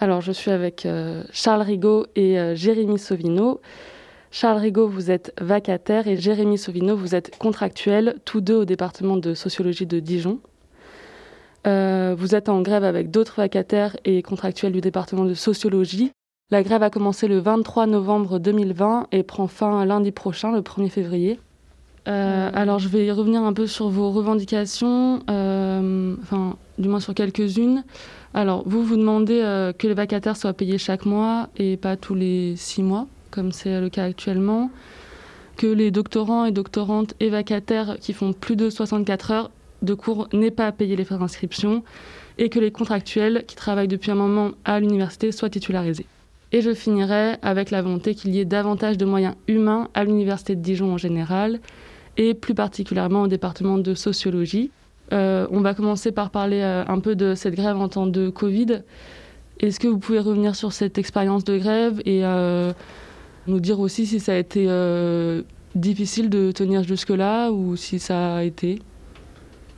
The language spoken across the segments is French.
Alors, je suis avec euh, Charles Rigaud et euh, Jérémy Sauvino. Charles Rigaud, vous êtes vacataire et Jérémy Sauvino, vous êtes contractuel, tous deux au département de sociologie de Dijon. Euh, vous êtes en grève avec d'autres vacataires et contractuels du département de sociologie. La grève a commencé le 23 novembre 2020 et prend fin lundi prochain, le 1er février. alors, je vais revenir un peu sur vos revendications, enfin, du moins sur quelques-unes. Alors, vous vous demandez euh, que les vacataires soient payés chaque mois et pas tous les six mois, comme c'est le cas actuellement. Que les doctorants et doctorantes et vacataires qui font plus de 64 heures de cours n'aient pas à payer les frais d'inscription. Et que les contractuels qui travaillent depuis un moment à l'université soient titularisés. Et je finirai avec la volonté qu'il y ait davantage de moyens humains à l'université de Dijon en général et plus particulièrement au département de sociologie on va commencer par parler euh, un peu de cette grève en temps de Covid. Est-ce que vous pouvez revenir sur cette expérience de grève et euh, nous dire aussi si ça a été difficile de tenir jusque-là ou si ça a été?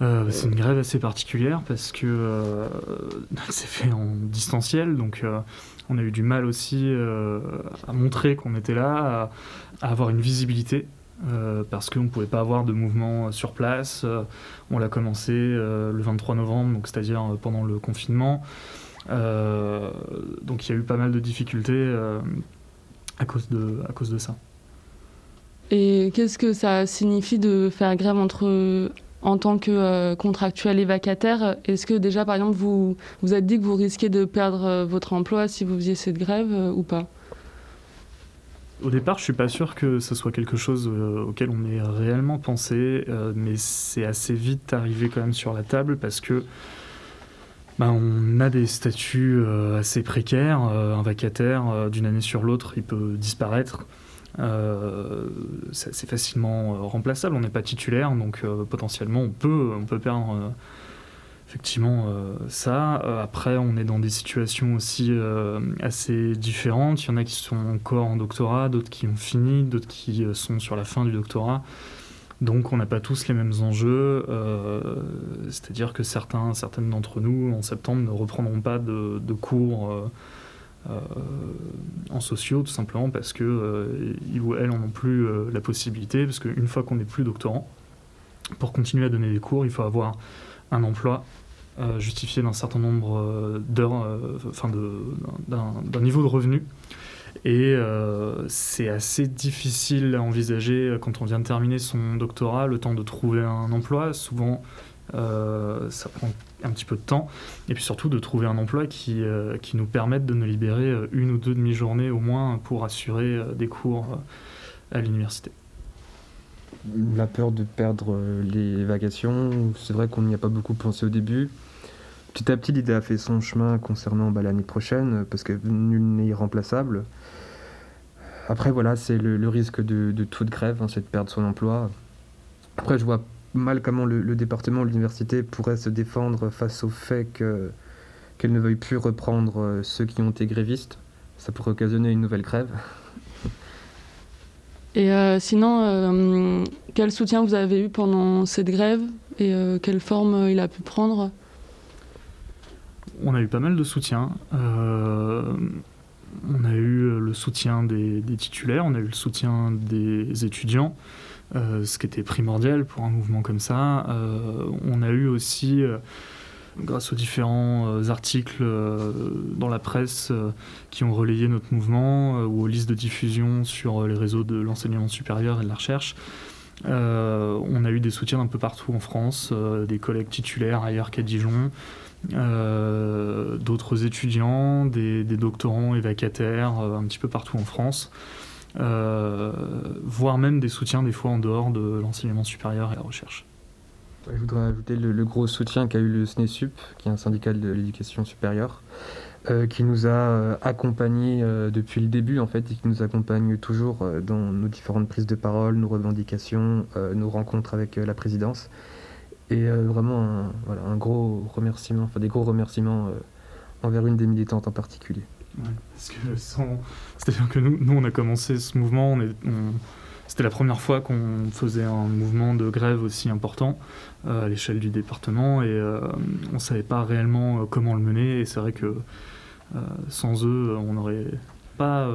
C'est une grève assez particulière parce que c'est fait en distanciel, donc on a eu du mal aussi à montrer qu'on était là, à, avoir une visibilité euh, parce qu'on ne pouvait pas avoir de mouvement sur place. Euh, on l'a commencé euh, le 23 novembre, c'est-à-dire pendant le confinement. donc il y a eu pas mal de difficultés à, cause de, ça. Et qu'est-ce que ça signifie de faire grève en tant que contractuel et vacataire, est-ce que déjà, par exemple, vous vous êtes dit que vous risquez de perdre votre emploi si vous faisiez cette grève ou pas? Au départ, je suis pas sûr que ce soit quelque chose euh, auquel on ait réellement pensé, euh, mais c'est assez vite arrivé quand même sur la table parce que bah, on a des statuts euh, assez précaires. un vacataire, d'une année sur l'autre, il peut disparaître. c'est facilement remplaçable. On n'est pas titulaire, donc potentiellement on peut, on peut perdre effectivement euh, ça. Euh, après, on est dans des situations aussi euh, assez différentes. Il y en a qui sont encore en doctorat, d'autres qui ont fini, d'autres qui sont sur la fin du doctorat. Donc on n'a pas tous les mêmes enjeux, c'est-à-dire que certains, certaines d'entre nous en septembre ne reprendront pas de, cours en sociaux tout simplement parce que ils ou elles n'en ont plus la possibilité, parce qu'une fois qu'on n'est plus doctorant, pour continuer à donner des cours, il faut avoir un emploi euh, justifié d'un certain nombre euh, d'heures, euh, enfin d'un niveau de revenu. Et c'est assez difficile à envisager quand on vient de terminer son doctorat, le temps de trouver un emploi. Souvent, ça prend un petit peu de temps. Et puis surtout de trouver un emploi qui, qui nous permette de nous libérer une ou deux demi-journées au moins pour assurer des cours à l'université. La peur de perdre les vacations, c'est vrai qu'on n'y a pas beaucoup pensé au début. Petit à petit, l'idée a fait son chemin concernant bah, l'année prochaine, parce que nul n'est irremplaçable. Après, voilà, c'est le, risque de, toute grève, hein, c'est de perdre son emploi. Après, je vois mal comment le, département, l'université pourrait se défendre face au fait qu'elle ne veuille plus reprendre euh, ceux qui ont été grévistes. Ça pourrait occasionner une nouvelle grève. Et euh, sinon, euh, quel soutien vous avez eu pendant cette grève et quelle forme il a pu prendre? On a eu pas mal de soutien. Euh, on a eu le soutien des, titulaires, on a eu le soutien des étudiants, euh, ce qui était primordial pour un mouvement comme ça. Euh, on a eu aussi, grâce aux différents articles dans la presse qui ont relayé notre mouvement ou aux listes de diffusion sur les réseaux de l'enseignement supérieur et de la recherche, on a eu des soutiens un peu partout en France, des collègues titulaires ailleurs qu'à Dijon, euh, d'autres étudiants, des, doctorants et vacataires euh, un petit peu partout en France, euh, voire même des soutiens des fois en dehors de l'enseignement supérieur et la recherche. Je voudrais ajouter le, gros soutien qu'a eu le SNESUP, qui est un syndicat de l'éducation supérieure, qui nous a accompagnés depuis le début en fait et qui nous accompagne toujours dans nos différentes prises de parole, nos revendications, nos rencontres avec la présidence. Et euh, vraiment un, voilà, un gros remerciement, enfin des gros remerciements euh, envers une des militantes en particulier. C'est-à-dire que nous, nous, on a commencé ce mouvement, on c'était la première fois qu'on faisait un mouvement de grève aussi important euh, à l'échelle du département et on ne savait pas réellement comment le mener. Et c'est vrai que sans eux, on n'aurait pas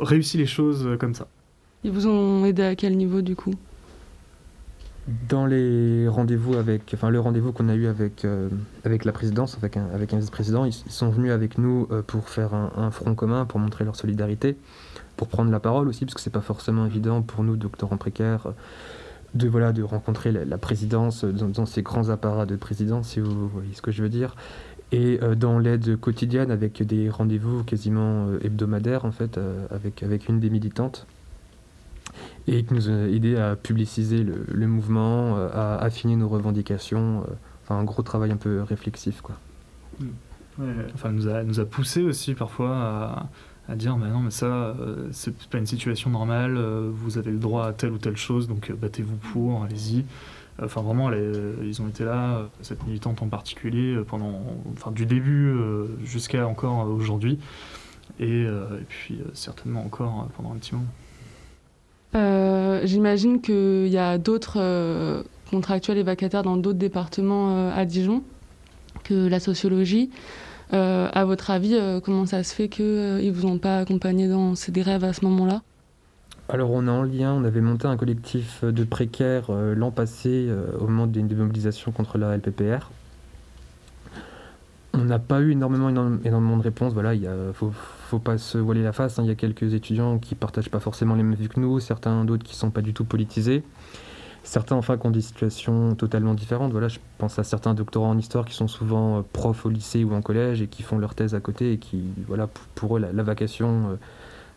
réussi les choses comme ça. Ils vous ont aidé à quel niveau du coup? Dans les rendez-vous avec, enfin le rendez-vous qu'on a eu avec euh, avec la présidence, avec un, avec un vice-président, ils, sont venus avec nous euh, pour faire un, front commun, pour montrer leur solidarité, pour prendre la parole aussi, parce que c'est pas forcément évident pour nous, doctorants précaires, de voilà de rencontrer la, présidence dans, ces grands apparats de présidence, si vous voyez ce que je veux dire, et euh, dans l'aide quotidienne avec des rendez-vous quasiment hebdomadaires en fait, avec avec une des militantes et qui nous a aidé à publiciser le, mouvement, euh, à affiner nos revendications. Euh, enfin, un gros travail un peu réflexif, quoi. enfin, nous a, nous a poussé aussi parfois à, à dire mais non mais ça euh, c'est pas une situation normale vous avez le droit à telle ou telle chose donc battez-vous pour allez-y enfin vraiment ils ont été là cette militante en particulier pendant enfin du début jusqu'à encore aujourd'hui et, et, puis certainement encore pendant un petit moment euh, j'imagine qu'il y a d'autres euh, contractuels et vacataires dans d'autres départements euh, à Dijon que la sociologie. à votre avis, comment ça se fait qu'ils ne vous ont pas accompagné dans ces grèves à ce moment-là? Alors on est en lien, on avait monté un collectif de précaires l'an passé au moment d'une démobilisation contre la LPPR. On n'a pas eu énormément, énormément de réponses. Voilà, il faut, faut pas se voiler la face. Hein. Il y a quelques étudiants qui partagent pas forcément les mêmes vues que nous, certains d'autres qui sont pas du tout politisés. Certains, enfin, qui ont des situations totalement différentes. Voilà, je pense à certains doctorants en histoire qui sont souvent euh, profs au lycée ou en collège et qui font leur thèse à côté et qui, voilà, pour eux, la, vacation, euh,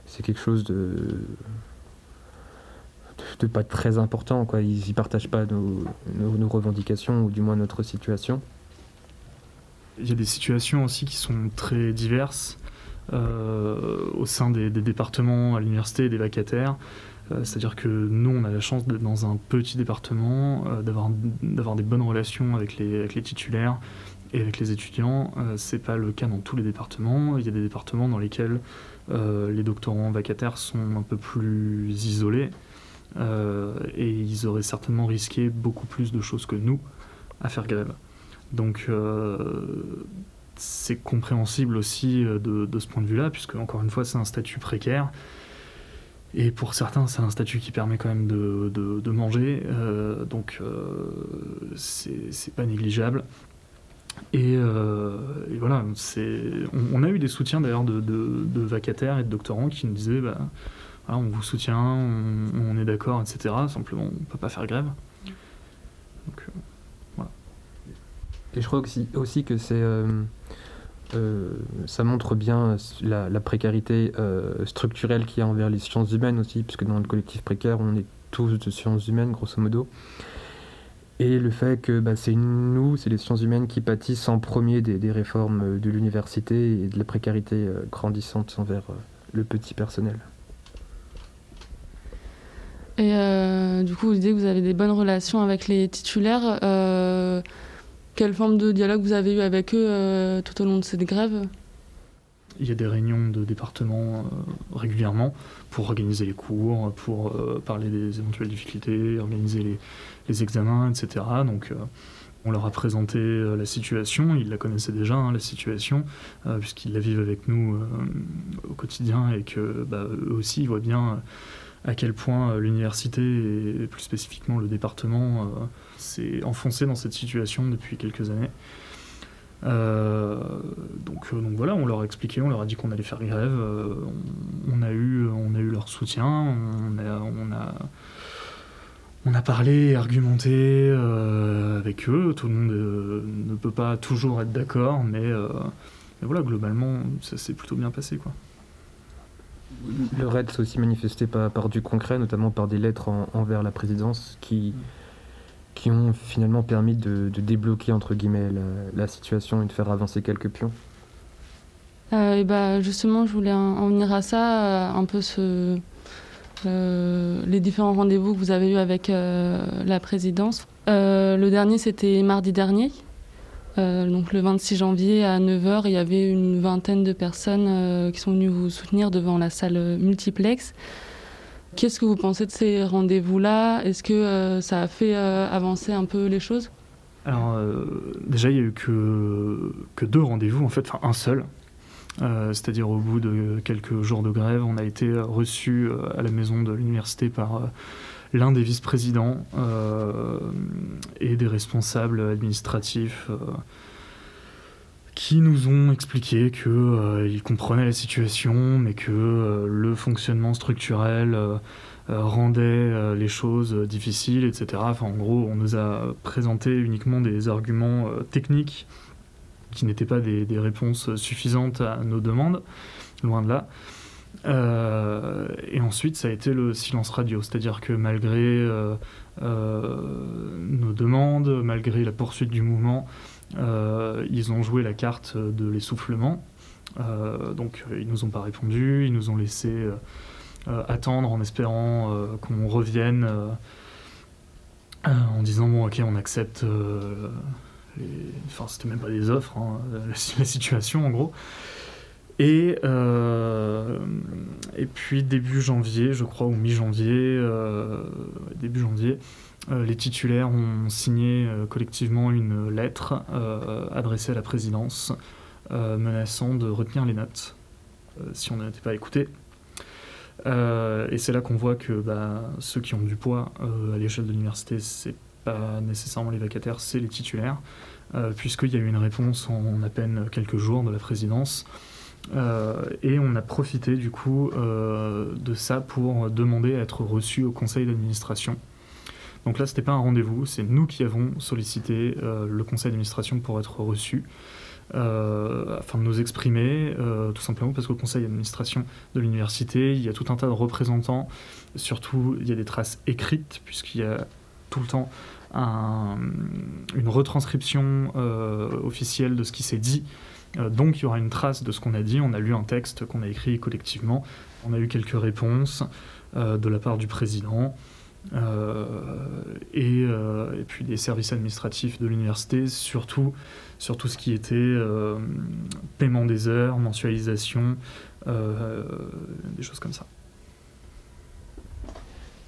c'est quelque chose de, pas très important. Ils ne partagent pas nos revendications ou du moins notre situation. Il y a des situations aussi qui sont très diverses. Euh, au sein des, départements à l'université des vacataires. Euh, c'est-à-dire que nous, on a la chance d'être dans un petit département, euh, d'avoir des bonnes relations avec les, avec les titulaires et avec les étudiants. c'est pas le cas dans tous les départements. Il y a des départements dans lesquels les doctorants vacataires sont un peu plus isolés et ils auraient certainement risqué beaucoup plus de choses que nous à faire grève. Donc c'est compréhensible aussi euh, de, ce point de vue-là, puisque encore une fois, c'est un statut précaire. Et pour certains, c'est un statut qui permet quand même de, manger, euh, donc euh, c'est pas négligeable. Et, voilà, on, on, a eu des soutiens d'ailleurs de, vacataires et de doctorants qui nous disaient bah, on vous soutient, on, est d'accord, etc. Simplement, on ne peut pas faire grève. Donc, voilà. Et je crois aussi, que c'est euh, ça montre bien la, précarité euh, structurelle qu'il y a envers les sciences humaines aussi, puisque dans le collectif précaire, on est tous de sciences humaines, grosso modo. Et le fait que bah, c'est nous, c'est les sciences humaines qui pâtissent en premier des, réformes de l'université et de la précarité euh, grandissante envers le petit personnel. Et du coup, vous disiez que vous avez des bonnes relations avec les titulaires. Quelle forme de dialogue vous avez eu avec eux euh, tout au long de cette grève? Il y a des réunions de département euh, régulièrement pour organiser les cours, pour euh, parler des éventuelles difficultés, organiser les, examens, etc. Donc on leur a présenté la situation, ils la connaissaient déjà, hein, la situation, puisqu'ils la vivent avec nous au quotidien et que bah, eux aussi ils voient bien à quel point l'université et plus spécifiquement le département s'est enfoncé dans cette situation depuis quelques années. Euh, donc, euh, voilà, on leur a expliqué, on leur a dit qu'on allait faire grève. Euh, on, a eu, on a eu leur soutien, on a, on a, parlé, argumenté avec eux. Tout le monde ne peut pas toujours être d'accord, mais, voilà, globalement, ça s'est plutôt bien passé, quoi. Le RAID s'est aussi manifesté par, du concret, notamment par des lettres envers la présidence qui, qui ont finalement permis de, débloquer entre guillemets la, situation et de faire avancer quelques pions euh, et bah justement, je voulais en, venir à ça, euh, un peu euh, les différents rendez-vous que vous avez eus avec la présidence. le dernier, c'était mardi dernier. Donc le 26 janvier à 9h, il y avait une vingtaine de personnes qui sont venues vous soutenir devant la salle multiplex. Qu'est-ce que vous pensez de ces rendez-vous-là? Est-ce que euh, ça a fait euh, avancer un peu les choses? Alors, euh, déjà, il n'y a eu que, que deux rendez-vous, en fait, enfin un seul. c'est-à-dire au bout de quelques jours de grève, on a été reçu à la maison de l'université par l'un des vice-présidents et des responsables administratifs qui nous ont expliqué qu'ils euh, comprenaient la situation, mais que euh, le fonctionnement structurel euh, rendait les choses difficiles, etc. Enfin, en gros, on nous a présenté uniquement des arguments techniques qui n'étaient pas des, réponses suffisantes à nos demandes, loin de là. Et ensuite, ça a été le silence radio, c'est-à-dire que malgré nos demandes, malgré la poursuite du mouvement, euh, ils ont joué la carte de l'essoufflement. Euh, donc ils nous ont pas répondu, ils nous ont laissé euh, attendre en espérant qu'on revienne en disant bon ok on accepte enfin c'était même pas des offres hein, la, situation en gros et, et puis début janvier je crois ou mi-janvier début janvier euh, les titulaires ont signé euh, collectivement une lettre euh, adressée à la présidence menaçant de retenir les notes si on n'était pas écouté. et c'est là qu'on voit que bah, ceux qui ont du poids à l'échelle de l'université, c'est pas nécessairement les vacataires, c'est les titulaires, puisqu'il y a eu une réponse en, à peine quelques jours de la présidence. Et on a profité du coup de ça pour demander à être reçu au conseil d'administration donc là, ce n'était pas un rendez-vous, c'est nous qui avons sollicité euh, le conseil d'administration pour être reçus. Euh, afin de nous exprimer, euh, tout simplement parce qu'au conseil d'administration de l'université, il y a tout un tas de représentants, surtout il y a des traces écrites, puisqu'il y a tout le temps une retranscription officielle de ce qui s'est dit. Donc il y aura une trace de ce qu'on a dit, on a lu un texte qu'on a écrit collectivement, on a eu quelques réponses de la part du président. Euh, euh, et, puis des services administratifs de l'université, surtout sur tout ce qui était euh, paiement des heures, mensualisation, des choses comme ça.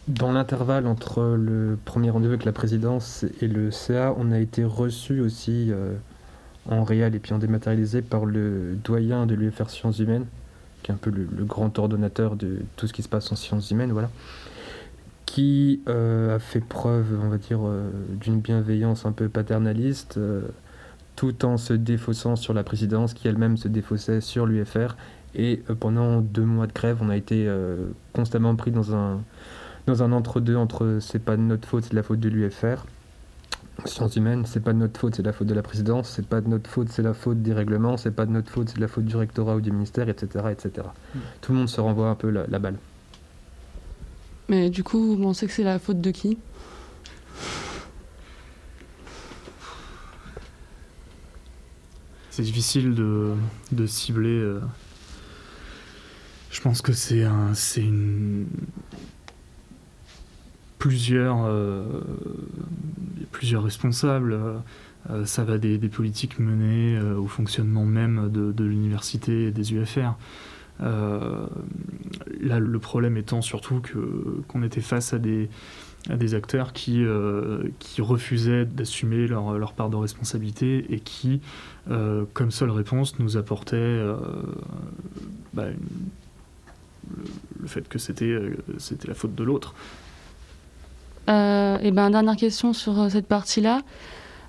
Dans l'intervalle entre le premier rendez-vous avec la présidence et le CA, on a été reçu aussi en réel et puis en dématérialisé par le doyen de l'UFR Sciences Humaines, qui est un peu le, grand ordonnateur de tout ce qui se passe en sciences humaines, voilà qui euh, a fait preuve, on va dire, euh, d'une bienveillance un peu paternaliste, euh, tout en se défaussant sur la présidence qui elle-même se défaussait sur l'UFR. Et pendant deux mois de grève, on a été constamment pris dans un, dans un entre-deux entre c'est pas de notre faute, c'est la faute de l'UFR. Sciences humaines, c'est pas de notre faute, c'est de la faute de la présidence, c'est pas de notre faute, c'est la faute des règlements, c'est pas de notre faute, c'est de la faute du rectorat ou du ministère, etc. etc. Mm. Tout le monde se renvoie un peu la balle. Mais du coup, vous pensez que c'est la faute de qui? C'est difficile de, de cibler. Euh. Je pense que c'est un, c'est une plusieurs, euh, plusieurs responsables. Euh, ça va des, politiques menées au fonctionnement même de, l'université et des UFR. Euh, là, le problème étant surtout qu'on était face à des, acteurs qui, euh, refusaient d'assumer leur, part de responsabilité et qui, euh, comme seule réponse, nous apportaient bah, le, fait que c'était la faute de l'autre. Et ben, dernière question sur cette partie-là.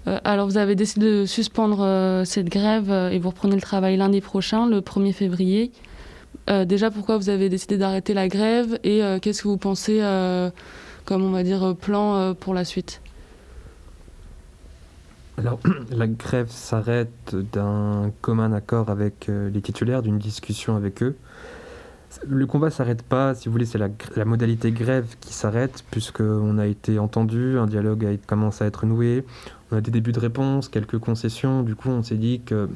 alors, vous avez décidé de suspendre cette grève et vous reprenez le travail lundi prochain, le 1er février. Euh, déjà, pourquoi vous avez décidé d'arrêter la grève et euh, qu'est-ce que vous pensez, euh, comme on va dire, plan pour la suite? Alors, la grève s'arrête d'un commun accord avec les titulaires, d'une discussion avec eux. Le combat s'arrête pas, si vous voulez, c'est la, modalité grève qui s'arrête, puisqu'on a été entendu, un dialogue a commencé à être noué, on a des débuts de réponse, quelques concessions, du coup on s'est dit que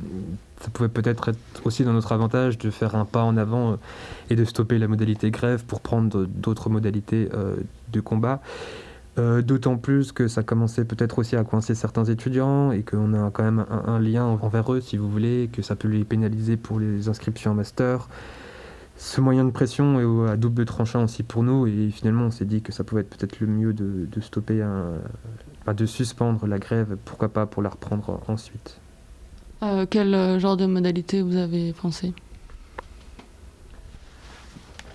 ça pouvait peut-être être aussi dans notre avantage de faire un pas en avant euh, et de stopper la modalité grève pour prendre d'autres modalités euh, de combat. Euh, d'autant plus que ça commençait peut-être aussi à coincer certains étudiants et qu'on a quand même un, lien envers eux, si vous voulez, que ça peut les pénaliser pour les inscriptions en master ce moyen de pression est à double tranchant aussi pour nous. Et finalement, on s'est dit que ça pouvait être peut-être le mieux de, stopper, de suspendre la grève, pourquoi pas pour la reprendre ensuite. Euh, quel euh, genre de modalité vous avez pensé?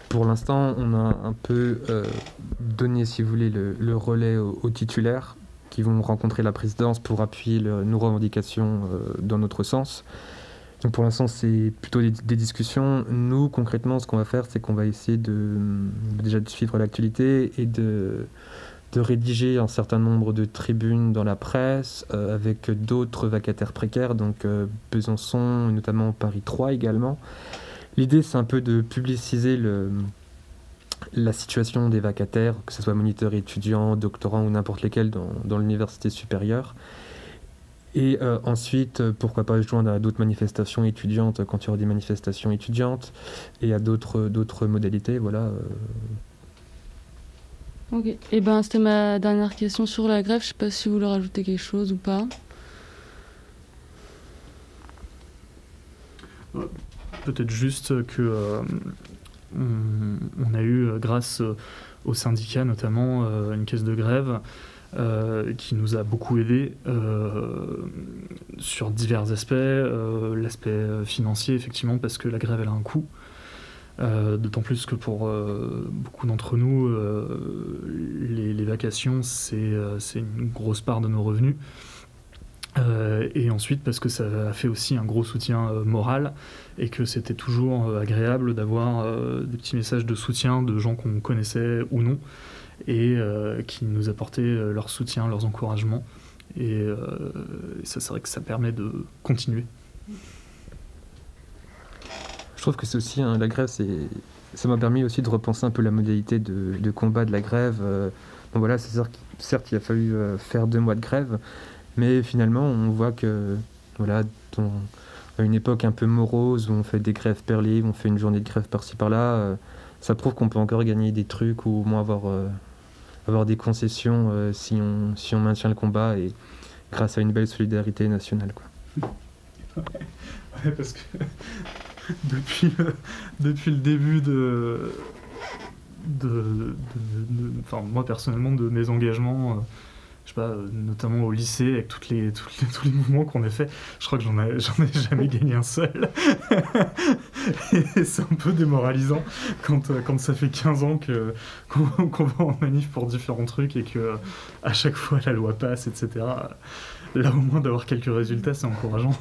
Pour l'instant, on a un peu euh, donné, si vous voulez, le, relais aux, titulaires qui vont rencontrer la présidence pour appuyer nos revendications dans notre sens. Donc pour l'instant, c'est plutôt des, discussions. Nous, concrètement, ce qu'on va faire, c'est qu'on va essayer de déjà de suivre l'actualité et de, de rédiger un certain nombre de tribunes dans la presse euh, avec d'autres vacataires précaires, donc euh, Besançon, notamment Paris 3 également. L'idée, c'est un peu de publiciser le, la situation des vacataires, que ce soit moniteurs étudiants, doctorants ou n'importe lesquels dans, dans l'université supérieure, et euh, ensuite, euh, pourquoi pas joindre à d'autres manifestations étudiantes quand il y aura des manifestations étudiantes et à d'autres, d'autres modalités. Voilà. Euh. Ok. Et eh ben, c'était ma dernière question sur la grève. Je sais pas si vous voulez rajouter quelque chose ou pas. Peut-être juste que on, a eu, grâce aux syndicats notamment, une caisse de grève euh, qui nous a beaucoup aidé euh, sur divers aspects. Euh, l'aspect financier, effectivement, parce que la grève, elle a un coût. D'autant plus que pour beaucoup d'entre nous, les, vacations, c'est une grosse part de nos revenus. et ensuite parce que ça a fait aussi un gros soutien moral et que c'était toujours agréable d'avoir des petits messages de soutien de gens qu'on connaissait ou non et euh, qui nous apportaient euh, leur soutien, leurs encouragements. Et euh, ça, c'est vrai que ça permet de continuer. Je trouve que c'est aussi, hein, la grève, ça m'a permis aussi de repenser un peu la modalité de, combat de la grève. bon voilà, certes, il a fallu faire deux mois de grève, mais finalement, on voit que, voilà, à une époque un peu morose où on fait des grèves perlées, où on fait une journée de grève par-ci par-là, ça prouve qu'on peut encore gagner des trucs ou au moins avoir avoir des concessions euh, si, on, si on maintient le combat et grâce à une belle solidarité nationale. Quoi. Parce que depuis, depuis le début de, de, enfin, moi personnellement de mes engagements euh, je sais pas, euh, notamment au lycée, avec toutes les, toutes les tous les mouvements qu'on a fait, je crois que j'en ai, jamais gagné un seul. et c'est un peu démoralisant quand, euh, quand ça fait 15 ans que, qu'on, va en manif pour différents trucs et que à chaque fois la loi passe, etc. Là, au moins, d'avoir quelques résultats, c'est encourageant.